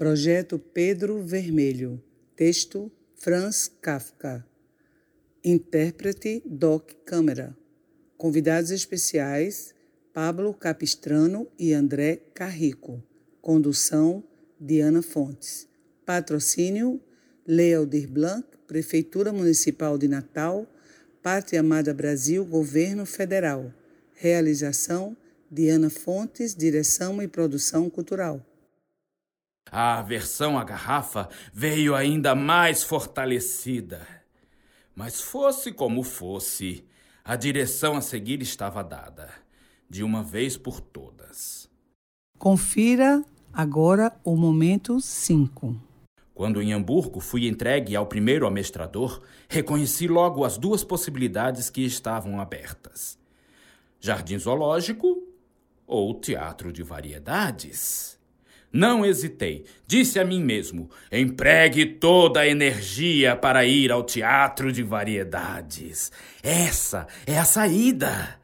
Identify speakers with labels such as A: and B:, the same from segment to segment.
A: Projeto Pedro Vermelho. Texto Franz Kafka. Intérprete Doc Câmara. Convidados especiais Pablo Capistrano e André Carrico. Condução Diana Fontes. Patrocínio Lealdir Blanc, Prefeitura Municipal de Natal, Pátria Amada Brasil, Governo Federal. Realização Diana Fontes, Direção e Produção Cultural.
B: A aversão à garrafa veio ainda mais fortalecida. Mas fosse como fosse, a direção a seguir estava dada, de uma vez por todas.
A: Confira agora o momento 5.
B: Quando em Hamburgo fui entregue ao primeiro amestrador, reconheci logo as duas possibilidades que estavam abertas: jardim zoológico ou teatro de variedades. Não hesitei, disse a mim mesmo: empregue toda a energia para ir ao teatro de variedades. Essa é a saída.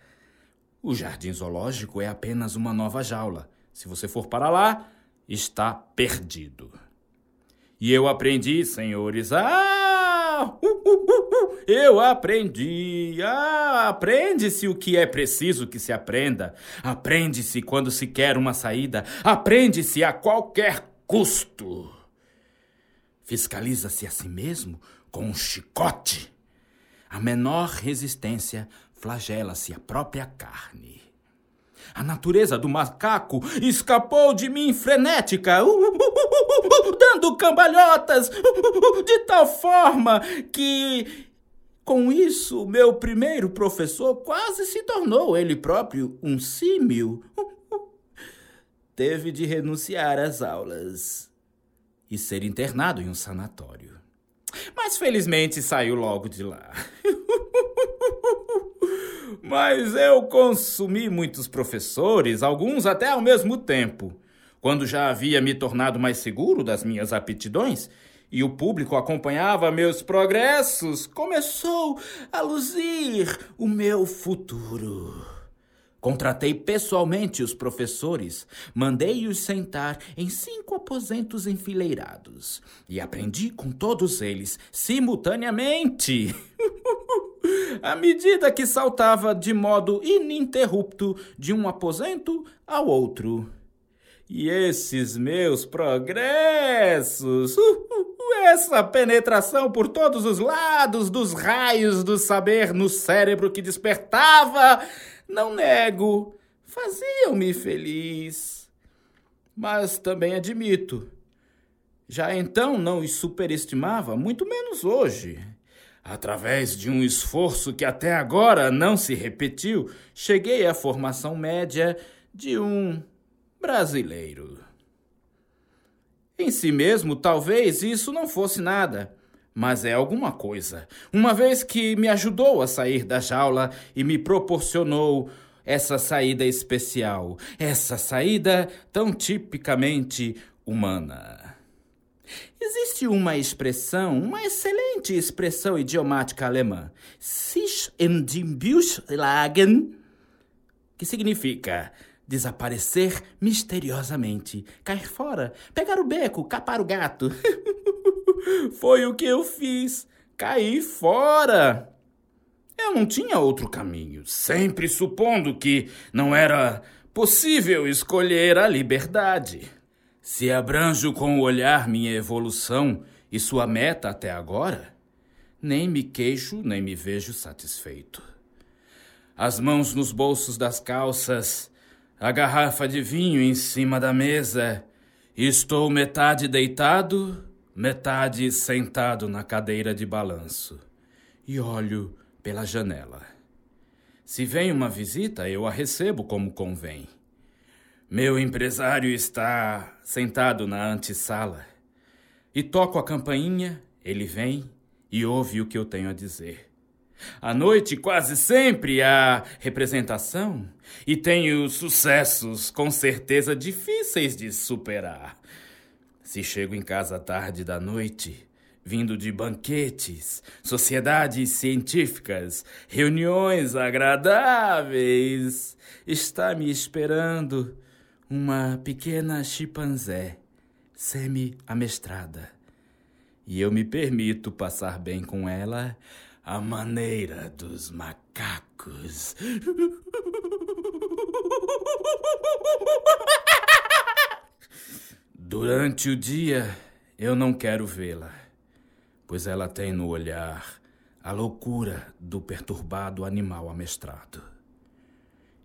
B: O jardim zoológico é apenas uma nova jaula. Se você for para lá, está perdido. E eu aprendi, senhores, ah, uh, uh, uh, eu aprendi. Ah, aprende-se o que é preciso que se aprenda. Aprende-se quando se quer uma saída. Aprende-se a qualquer custo. Fiscaliza-se a si mesmo com um chicote. A menor resistência flagela-se a própria carne. A natureza do macaco escapou de mim frenética, uh, uh, uh, dando cambalhotas, de tal forma que, com isso, meu primeiro professor quase se tornou ele próprio um símio. Teve de renunciar às aulas e ser internado em um sanatório. Mas felizmente saiu logo de lá. Mas eu consumi muitos professores, alguns até ao mesmo tempo. Quando já havia me tornado mais seguro das minhas aptidões e o público acompanhava meus progressos, começou a luzir o meu futuro. Contratei pessoalmente os professores, mandei-os sentar em cinco aposentos enfileirados e aprendi com todos eles simultaneamente. à medida que saltava de modo ininterrupto de um aposento ao outro. E esses meus progressos, uh, uh, uh, essa penetração por todos os lados dos raios do saber no cérebro que despertava, não nego, faziam-me feliz. Mas também admito, já então não os superestimava, muito menos hoje. Através de um esforço que até agora não se repetiu, cheguei à formação média de um brasileiro. Em si mesmo, talvez isso não fosse nada, mas é alguma coisa, uma vez que me ajudou a sair da jaula e me proporcionou essa saída especial, essa saída tão tipicamente humana. Existe uma expressão, uma excelente expressão idiomática alemã, sich in dem Busch lagen, que significa desaparecer misteriosamente, cair fora, pegar o beco, capar o gato. Foi o que eu fiz, caí fora. Eu não tinha outro caminho, sempre supondo que não era possível escolher a liberdade. Se abranjo com o olhar minha evolução e sua meta até agora, nem me queixo nem me vejo satisfeito. As mãos nos bolsos das calças, a garrafa de vinho em cima da mesa, estou metade deitado, metade sentado na cadeira de balanço e olho pela janela. Se vem uma visita, eu a recebo como convém. Meu empresário está sentado na antessala e toco a campainha, ele vem e ouve o que eu tenho a dizer. À noite, quase sempre há representação e tenho sucessos com certeza difíceis de superar. Se chego em casa tarde da noite, vindo de banquetes, sociedades científicas, reuniões agradáveis, está me esperando uma pequena chimpanzé semi-amestrada. E eu me permito passar bem com ela a maneira dos macacos. Durante o dia, eu não quero vê-la, pois ela tem no olhar a loucura do perturbado animal amestrado.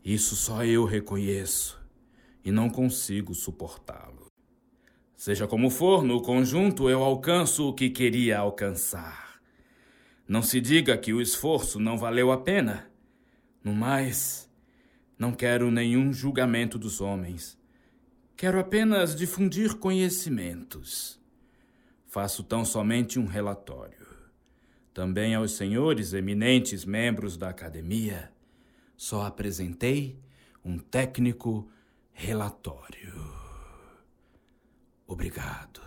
B: Isso só eu reconheço e não consigo suportá-lo. Seja como for, no conjunto eu alcanço o que queria alcançar. Não se diga que o esforço não valeu a pena. No mais, não quero nenhum julgamento dos homens. Quero apenas difundir conhecimentos. Faço tão somente um relatório. Também aos senhores eminentes membros da academia, só apresentei um técnico relatório. Obrigado.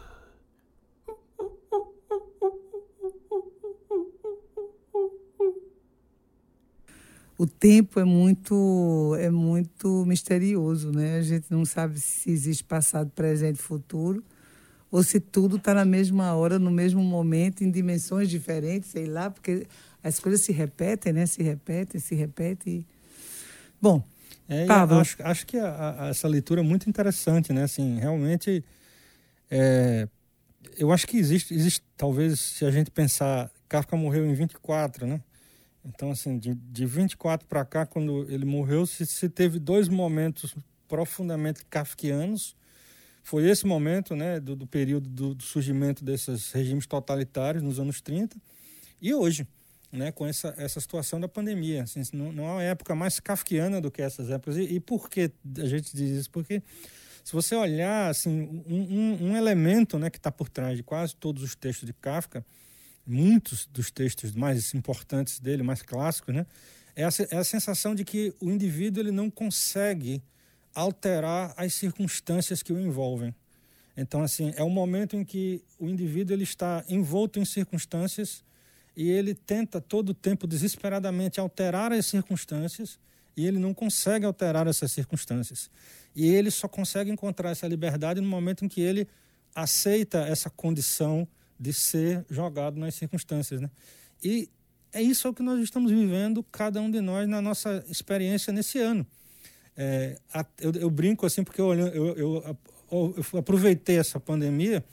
A: O tempo é muito é muito misterioso, né? A gente não sabe se existe passado, presente, futuro, ou se tudo está na mesma hora, no mesmo momento, em dimensões diferentes, sei lá, porque as coisas se repetem, né? Se repetem, se repetem. Bom,
C: é. Acho, acho que a, a, essa leitura é muito interessante, né? Assim, realmente, é, eu acho que existe, existe, talvez, se a gente pensar, Kafka morreu em 24, né? Então, assim, de, de 24 para cá, quando ele morreu, se, se teve dois momentos profundamente kafkianos. Foi esse momento, né, do, do período do, do surgimento desses regimes totalitários nos anos 30 e hoje né, com essa, essa situação da pandemia. Assim, não, não há uma época mais kafkiana do que essas épocas. E, e por que a gente diz isso? Porque se você olhar assim, um, um, um elemento né, que está por trás de quase todos os textos de Kafka, muitos dos textos mais importantes dele, mais clássicos, né, é, a, é a sensação de que o indivíduo ele não consegue alterar as circunstâncias que o envolvem. Então, assim, é um momento em que o indivíduo ele está envolto em circunstâncias e ele tenta todo o tempo desesperadamente alterar as circunstâncias e ele não consegue alterar essas circunstâncias. E ele só consegue encontrar essa liberdade no momento em que ele aceita essa condição de ser jogado nas circunstâncias, né? E é isso que nós estamos vivendo, cada um de nós, na nossa experiência nesse ano. É, eu, eu, brinco assim, porque eu, eu, eu, aproveitei essa pandemia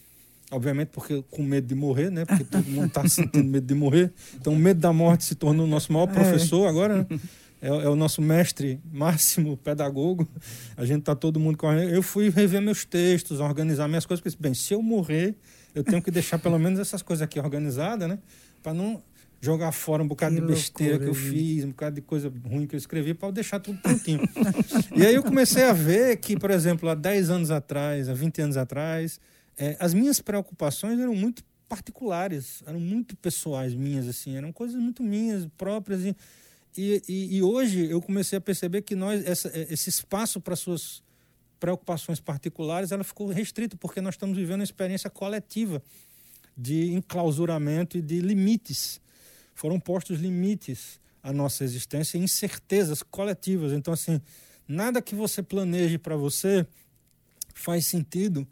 C: obviamente porque com medo de morrer, né? Porque todo mundo está sentindo medo de morrer. Então, o medo da morte se tornou o nosso maior é. professor é. agora, né? é, é, o nosso mestre máximo pedagogo. A gente está todo mundo correndo. Eu fui rever meus textos, organizar minhas coisas, porque bem, se eu morrer, eu tenho que deixar pelo menos essas coisas aqui organizadas, né? Para não jogar fora um bocado que de besteira loucura, que eu fiz, um bocado de coisa ruim que eu escrevi, para deixar tudo prontinho. e aí eu comecei a ver que, por exemplo, há 10 anos atrás, há 20 anos atrás, é, as minhas preocupações eram muito particulares, eram muito pessoais minhas, assim, eram coisas muito minhas, próprias. E, e, e hoje eu comecei a perceber que nós, essa, é, esse espaço para suas preocupações particulares, ela ficou restrito, porque nós estamos vivendo uma experiência coletiva de enclausuramento e de limites. Foram postos limites à nossa existência, incertezas coletivas. Então, assim, nada que você planeje para você faz sentido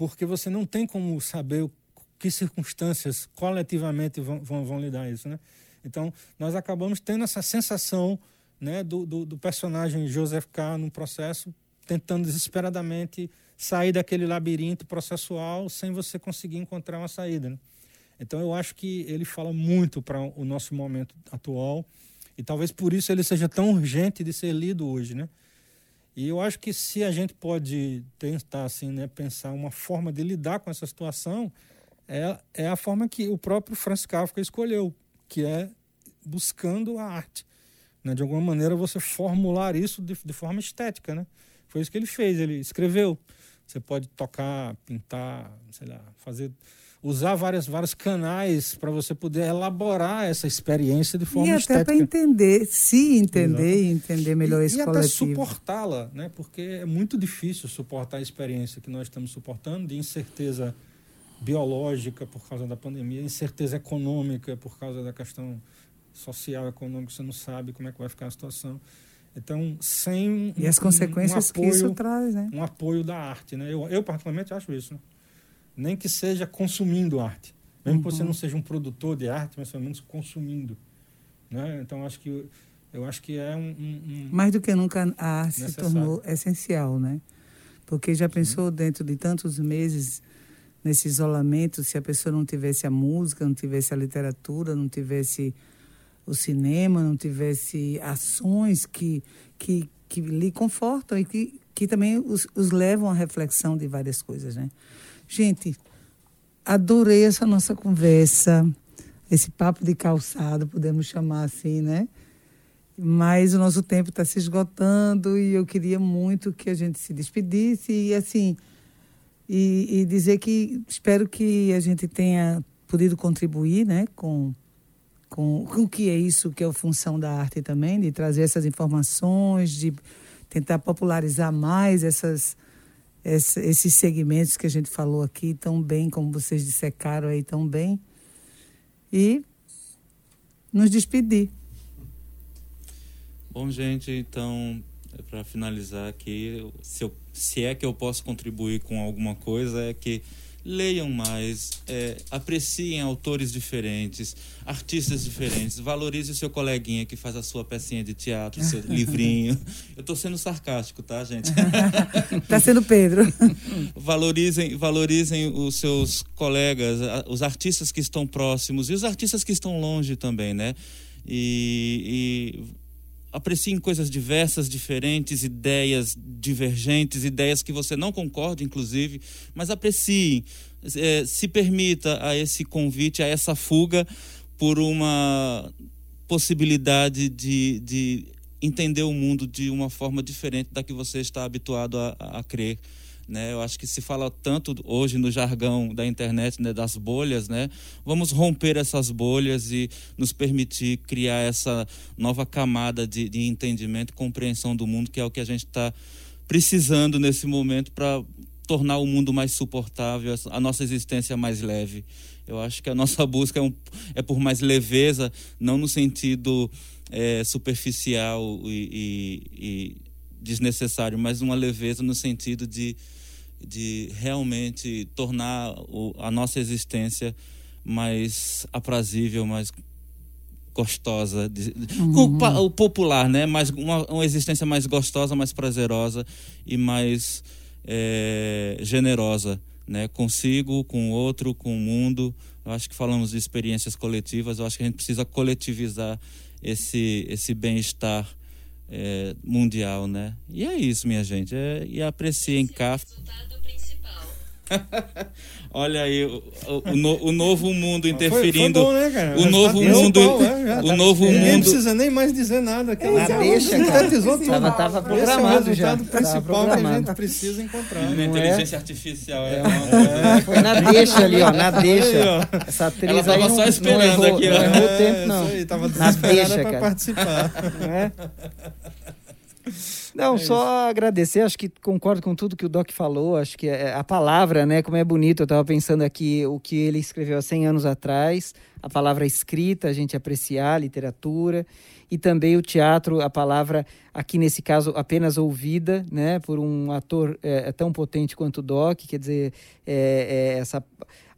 C: porque você não tem como saber que circunstâncias coletivamente vão, vão, vão isso, né? Então, nós acabamos tendo essa sensação né, do, do, do, personagem Joseph K. no processo, tentando desesperadamente sair daquele labirinto processual sem você conseguir encontrar uma saída. Né? Então, eu acho que ele fala muito para o nosso momento atual e talvez por isso ele seja tão urgente de ser lido hoje, né? E eu acho que se a gente pode tentar assim, né, pensar uma forma de lidar com essa situação, é, é a forma que o próprio Franz Kafka escolheu, que é buscando a arte. Né? De alguma maneira você formular isso de, de forma estética. Né? Foi isso que ele fez, ele escreveu. Você pode tocar, pintar, sei lá, fazer usar várias, vários canais para você poder elaborar essa experiência de forma estética.
A: E até para entender, se entender Exato. e entender melhor
C: e,
A: esse
C: e
A: coletivo.
C: E até suportá-la, né? porque é muito difícil suportar a experiência que nós estamos suportando de incerteza biológica por causa da pandemia, incerteza econômica por causa da questão social, econômica, você não sabe como é que vai ficar a situação. Então, sem
A: e as consequências um apoio, que isso traz, né?
C: Um apoio da arte, né? Eu, eu particularmente acho isso. Né? Nem que seja consumindo arte. Mesmo uhum. que você não seja um produtor de arte, mas pelo menos consumindo. Né? Então, acho que eu acho que é um, um, um
A: mais do que nunca a arte necessário. se tornou essencial, né? Porque já pensou Sim. dentro de tantos meses nesse isolamento, se a pessoa não tivesse a música, não tivesse a literatura, não tivesse o cinema, não tivesse ações que, que, que lhe confortam e que, que também os, os levam à reflexão de várias coisas, né? Gente, adorei essa nossa conversa, esse papo de calçado, podemos chamar assim, né? Mas o nosso tempo está se esgotando e eu queria muito que a gente se despedisse e assim e, e dizer que espero que a gente tenha podido contribuir, né, com com, com o que é isso, que é a função da arte também, de trazer essas informações, de tentar popularizar mais essas, essa, esses segmentos que a gente falou aqui tão bem, como vocês dissecaram aí tão bem. E nos despedir.
D: Bom, gente, então, para finalizar aqui, se, eu, se é que eu posso contribuir com alguma coisa, é que leiam mais, é, apreciem autores diferentes, artistas diferentes, valorize o seu coleguinha que faz a sua pecinha de teatro, seu livrinho. Eu estou sendo sarcástico, tá, gente?
A: Está sendo Pedro.
D: valorizem, valorizem os seus colegas, os artistas que estão próximos e os artistas que estão longe também, né? E, e apreciem coisas diversas, diferentes, ideias divergentes, ideias que você não concorda, inclusive, mas apreciem, é, se permita a esse convite, a essa fuga por uma possibilidade de, de entender o mundo de uma forma diferente da que você está habituado a, a crer. Né? Eu acho que se fala tanto hoje no jargão da internet, né, das bolhas, né? Vamos romper essas bolhas e nos permitir criar essa nova camada de, de entendimento compreensão do mundo, que é o que a gente está precisando nesse momento para tornar o mundo mais suportável, a nossa existência mais leve. Eu acho que a nossa busca é, um, é por mais leveza, não no sentido é, superficial e, e, e desnecessário, mas uma leveza no sentido de de realmente tornar o, a nossa existência mais aprazível, mais gostosa, de, uhum. o, o, popular, né? Mais, uma, uma existência mais gostosa, mais prazerosa e mais é, generosa, né? Consigo, com o outro, com o mundo. Eu acho que falamos de experiências coletivas. Eu acho que a gente precisa coletivizar esse esse bem-estar é, mundial, né? E é isso, minha gente. É, e apreciem Kafka. Olha aí o, o, no, o, novo mundo interferindo. Foi, foi bom, né, o novo mundo, pau, é, o tá, novo mundo.
C: Ninguém precisa nem mais dizer nada.
E: Aquela é, deixa, sintetizou tudo. Tava, tava programado
C: Esse é o resultado já. principal que a gente precisa encontrar.
D: Uma inteligência artificial é,
E: é, Foi na deixa ali, ó, na deixa. Essa atriz Ela
D: tava
E: aí
D: só esperando aqui, ó.
E: Não errou o tempo, não.
C: Isso aí, tava desesperada para participar. É.
E: Não, é só agradecer, acho que concordo com tudo que o Doc falou, acho que é, a palavra, né, como é bonito, eu estava pensando aqui o que ele escreveu há 100 anos atrás, a palavra escrita, a gente apreciar a literatura, e também o teatro, a palavra, aqui nesse caso, apenas ouvida, né, por um ator é, é tão potente quanto o Doc, quer dizer, é, é, essa,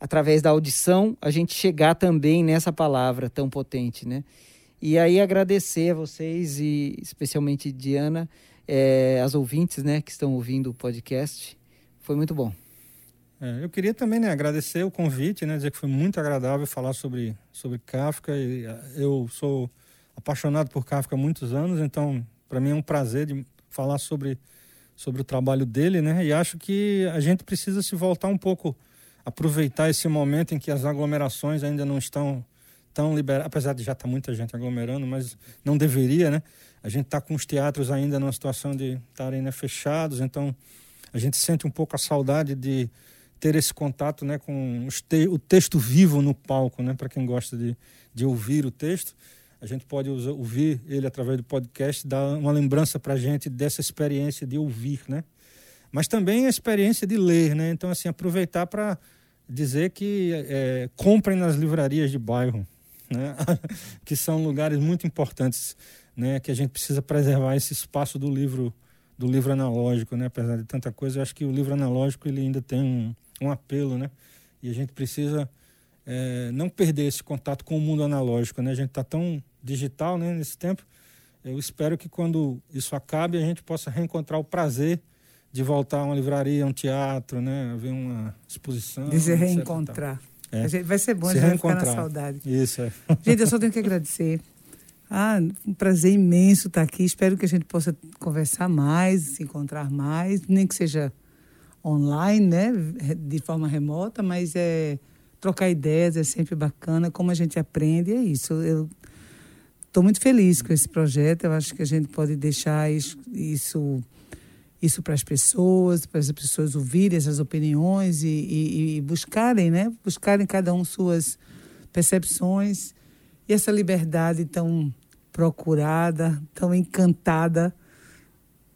E: através da audição, a gente chegar também nessa palavra tão potente, né. E aí agradecer a vocês e especialmente Diana, é, as ouvintes né, que estão ouvindo o podcast. Foi muito bom.
C: É, eu queria também né, agradecer o convite, né, dizer que foi muito agradável falar sobre, sobre Kafka. E ah, eu sou apaixonado por Kafka há muitos anos, então para mim é um prazer de falar sobre, sobre o trabalho dele. Né, e acho que a gente precisa se voltar um pouco, aproveitar esse momento em que as aglomerações ainda não estão tão liberadas, apesar de já estar tá muita gente aglomerando, mas não deveria, né? A gente está com os teatros ainda numa situação de estarem né, fechados, então a gente sente um pouco a saudade de ter esse contato né, com te o texto vivo no palco, né, para quem gosta de, de ouvir o texto. A gente pode usar, ouvir ele através do podcast, dar uma lembrança para a gente dessa experiência de ouvir, né? Mas também a experiência de ler, né? Então, assim, aproveitar para dizer que é, comprem nas livrarias de bairro, né? que são lugares muito importantes né, que a gente precisa preservar esse espaço do livro do livro analógico, né? Apesar de tanta coisa, eu acho que o livro analógico ele ainda tem um, um apelo, né? E a gente precisa é, não perder esse contato com o mundo analógico, né? A gente está tão digital, né? Nesse tempo, eu espero que quando isso acabe a gente possa reencontrar o prazer de voltar a uma livraria, a um teatro, né? A ver uma exposição.
A: De se reencontrar. É. Vai ser bom, se a gente vai ficar na saudade.
C: Isso, é.
A: Gente, eu só tenho que agradecer. Ah, um prazer imenso estar aqui. Espero que a gente possa conversar mais, se encontrar mais, nem que seja online, né? De forma remota, mas é trocar ideias é sempre bacana. Como a gente aprende, é isso. Eu estou muito feliz com esse projeto. Eu acho que a gente pode deixar isso, isso para as pessoas, para as pessoas ouvirem essas opiniões e, e, e, buscarem, né? Buscarem cada um suas percepções e essa liberdade tão procurada, tão encantada,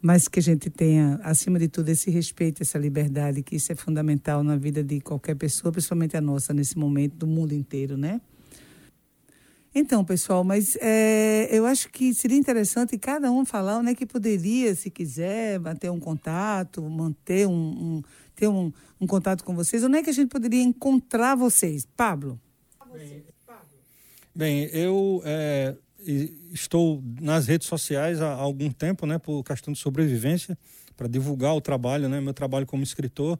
A: mas que a gente tenha, acima de tudo, esse respeito, essa liberdade, que isso é fundamental na vida de qualquer pessoa, principalmente a nossa nesse momento, do mundo inteiro, né? Então, pessoal, mas é, eu acho que seria interessante cada um falar onde é que poderia, se quiser, manter um contato, manter um, um ter um, um, contato com vocês. Onde é que a gente poderia encontrar vocês? Pablo?
C: Bem, eu é, estou nas redes sociais há algum tempo, né, por questão de sobrevivência, para divulgar o trabalho, né, meu trabalho como escritor.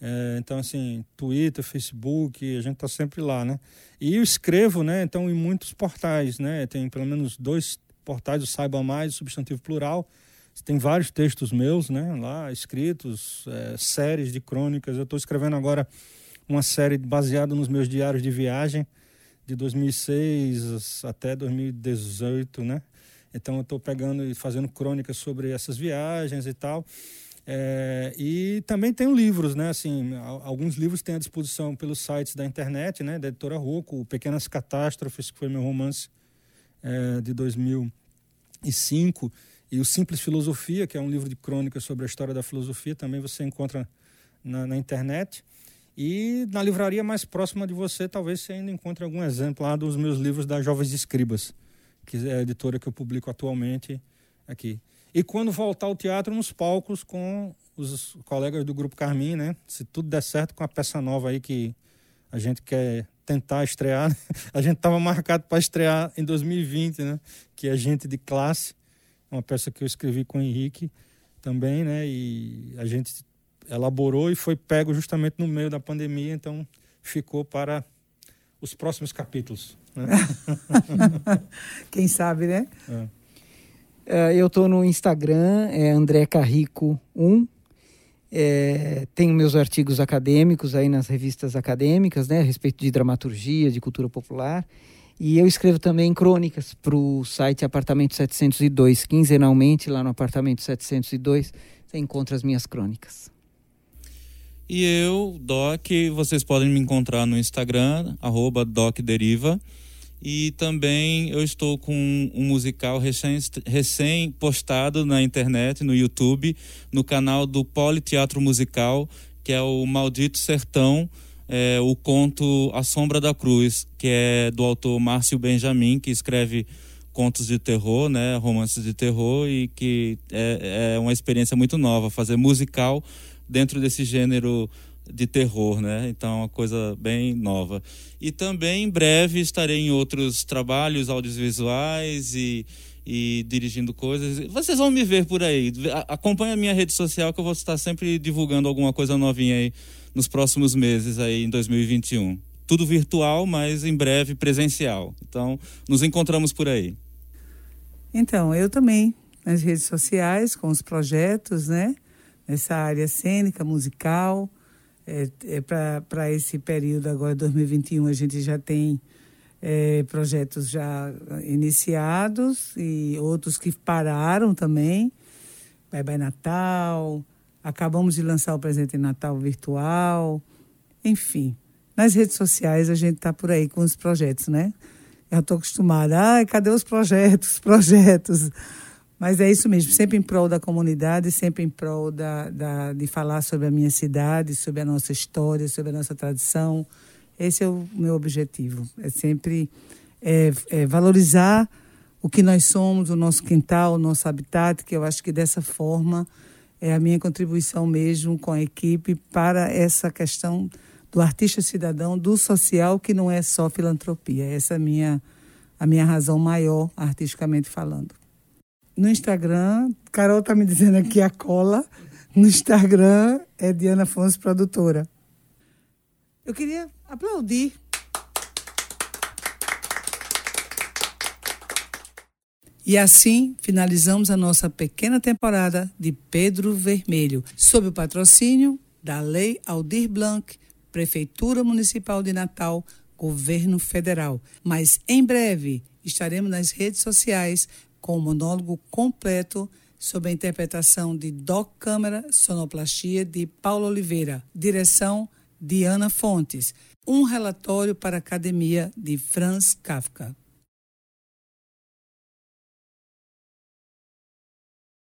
C: É, então, assim, Twitter, Facebook, a gente está sempre lá, né? E eu escrevo, né? Então, em muitos portais, né? Tem pelo menos dois portais, o Saiba Mais, o Substantivo Plural. Tem vários textos meus, né? Lá, escritos, é, séries de crônicas. Eu estou escrevendo agora uma série baseada nos meus diários de viagem, de 2006 até 2018, né? Então, eu estou pegando e fazendo crônicas sobre essas viagens e tal. É, e também tenho livros, né? Assim, alguns livros têm à disposição pelos sites da internet, né? Da editora Rocco, Pequenas Catástrofes, que foi meu romance é, de 2005, e o Simples Filosofia, que é um livro de crônicas sobre a história da filosofia, também você encontra na, na internet. E na livraria mais próxima de você, talvez você ainda encontre algum exemplo lá dos meus livros da Jovens Escribas, que é a editora que eu publico atualmente aqui. E quando voltar ao teatro, nos palcos com os colegas do Grupo Carmim, né? Se tudo der certo com a peça nova aí que a gente quer tentar estrear. Né? A gente estava marcado para estrear em 2020, né? Que é Gente de Classe, uma peça que eu escrevi com o Henrique também, né? E a gente elaborou e foi pego justamente no meio da pandemia, então ficou para os próximos capítulos. Né?
A: Quem sabe, né?
E: É. Uh, eu estou no Instagram, é André Carrico 1. É, tenho meus artigos acadêmicos aí nas revistas acadêmicas, né, a respeito de dramaturgia, de cultura popular. E eu escrevo também crônicas para o site Apartamento 702. Quinzenalmente, lá no Apartamento 702, você encontra as minhas crônicas.
D: E eu, Doc, vocês podem me encontrar no Instagram, DocDeriva. E também eu estou com um musical recém, recém na internet, no YouTube, no canal do Politeatro Musical, que é o Maldito Sertão, é, o conto A Sombra da Cruz, que é do autor Márcio Benjamin, que escreve contos de terror, né, romances de terror, e que é, é uma experiência muito nova, fazer musical dentro desse gênero de terror, né? Então, é uma coisa bem nova. E também, em breve, estarei em outros trabalhos audiovisuais e, e dirigindo coisas. Vocês vão me ver por aí. Acompanhe a minha rede social que eu vou estar sempre divulgando alguma coisa novinha aí nos próximos meses aí em 2021. Tudo virtual, mas em breve presencial. Então, nos encontramos por aí.
A: Então, eu também nas redes sociais com os projetos, né? Nessa área cênica, musical é, é para esse período agora, 2021, a gente já tem é, projetos já iniciados e outros que pararam também. Bye Bye Natal, acabamos de lançar o presente Natal virtual, enfim. Nas redes sociais a gente está por aí com os projetos, né? Já estou acostumada. Ai, cadê os projetos? Projetos. Mas é isso mesmo, sempre em prol da comunidade, sempre em prol da, da, de falar sobre a minha cidade, sobre a nossa história, sobre a nossa tradição. Esse é o meu objetivo. É sempre é, é valorizar o que nós somos, o nosso quintal, o nosso habitat, que eu acho que dessa forma é a minha contribuição mesmo com a equipe para essa questão do artista cidadão, do social, que não é só filantropia. Essa é a minha, a minha razão maior, artisticamente falando. No Instagram, Carol está me dizendo aqui a cola. No Instagram é Diana Afonso Produtora. Eu queria aplaudir. E assim finalizamos a nossa pequena temporada de Pedro Vermelho, sob o patrocínio da Lei Aldir Blanc, Prefeitura Municipal de Natal, Governo Federal. Mas em breve estaremos nas redes sociais com o monólogo completo sob a interpretação de Doc Câmara, sonoplastia de Paulo Oliveira, direção de Ana Fontes, um relatório para a Academia de Franz Kafka.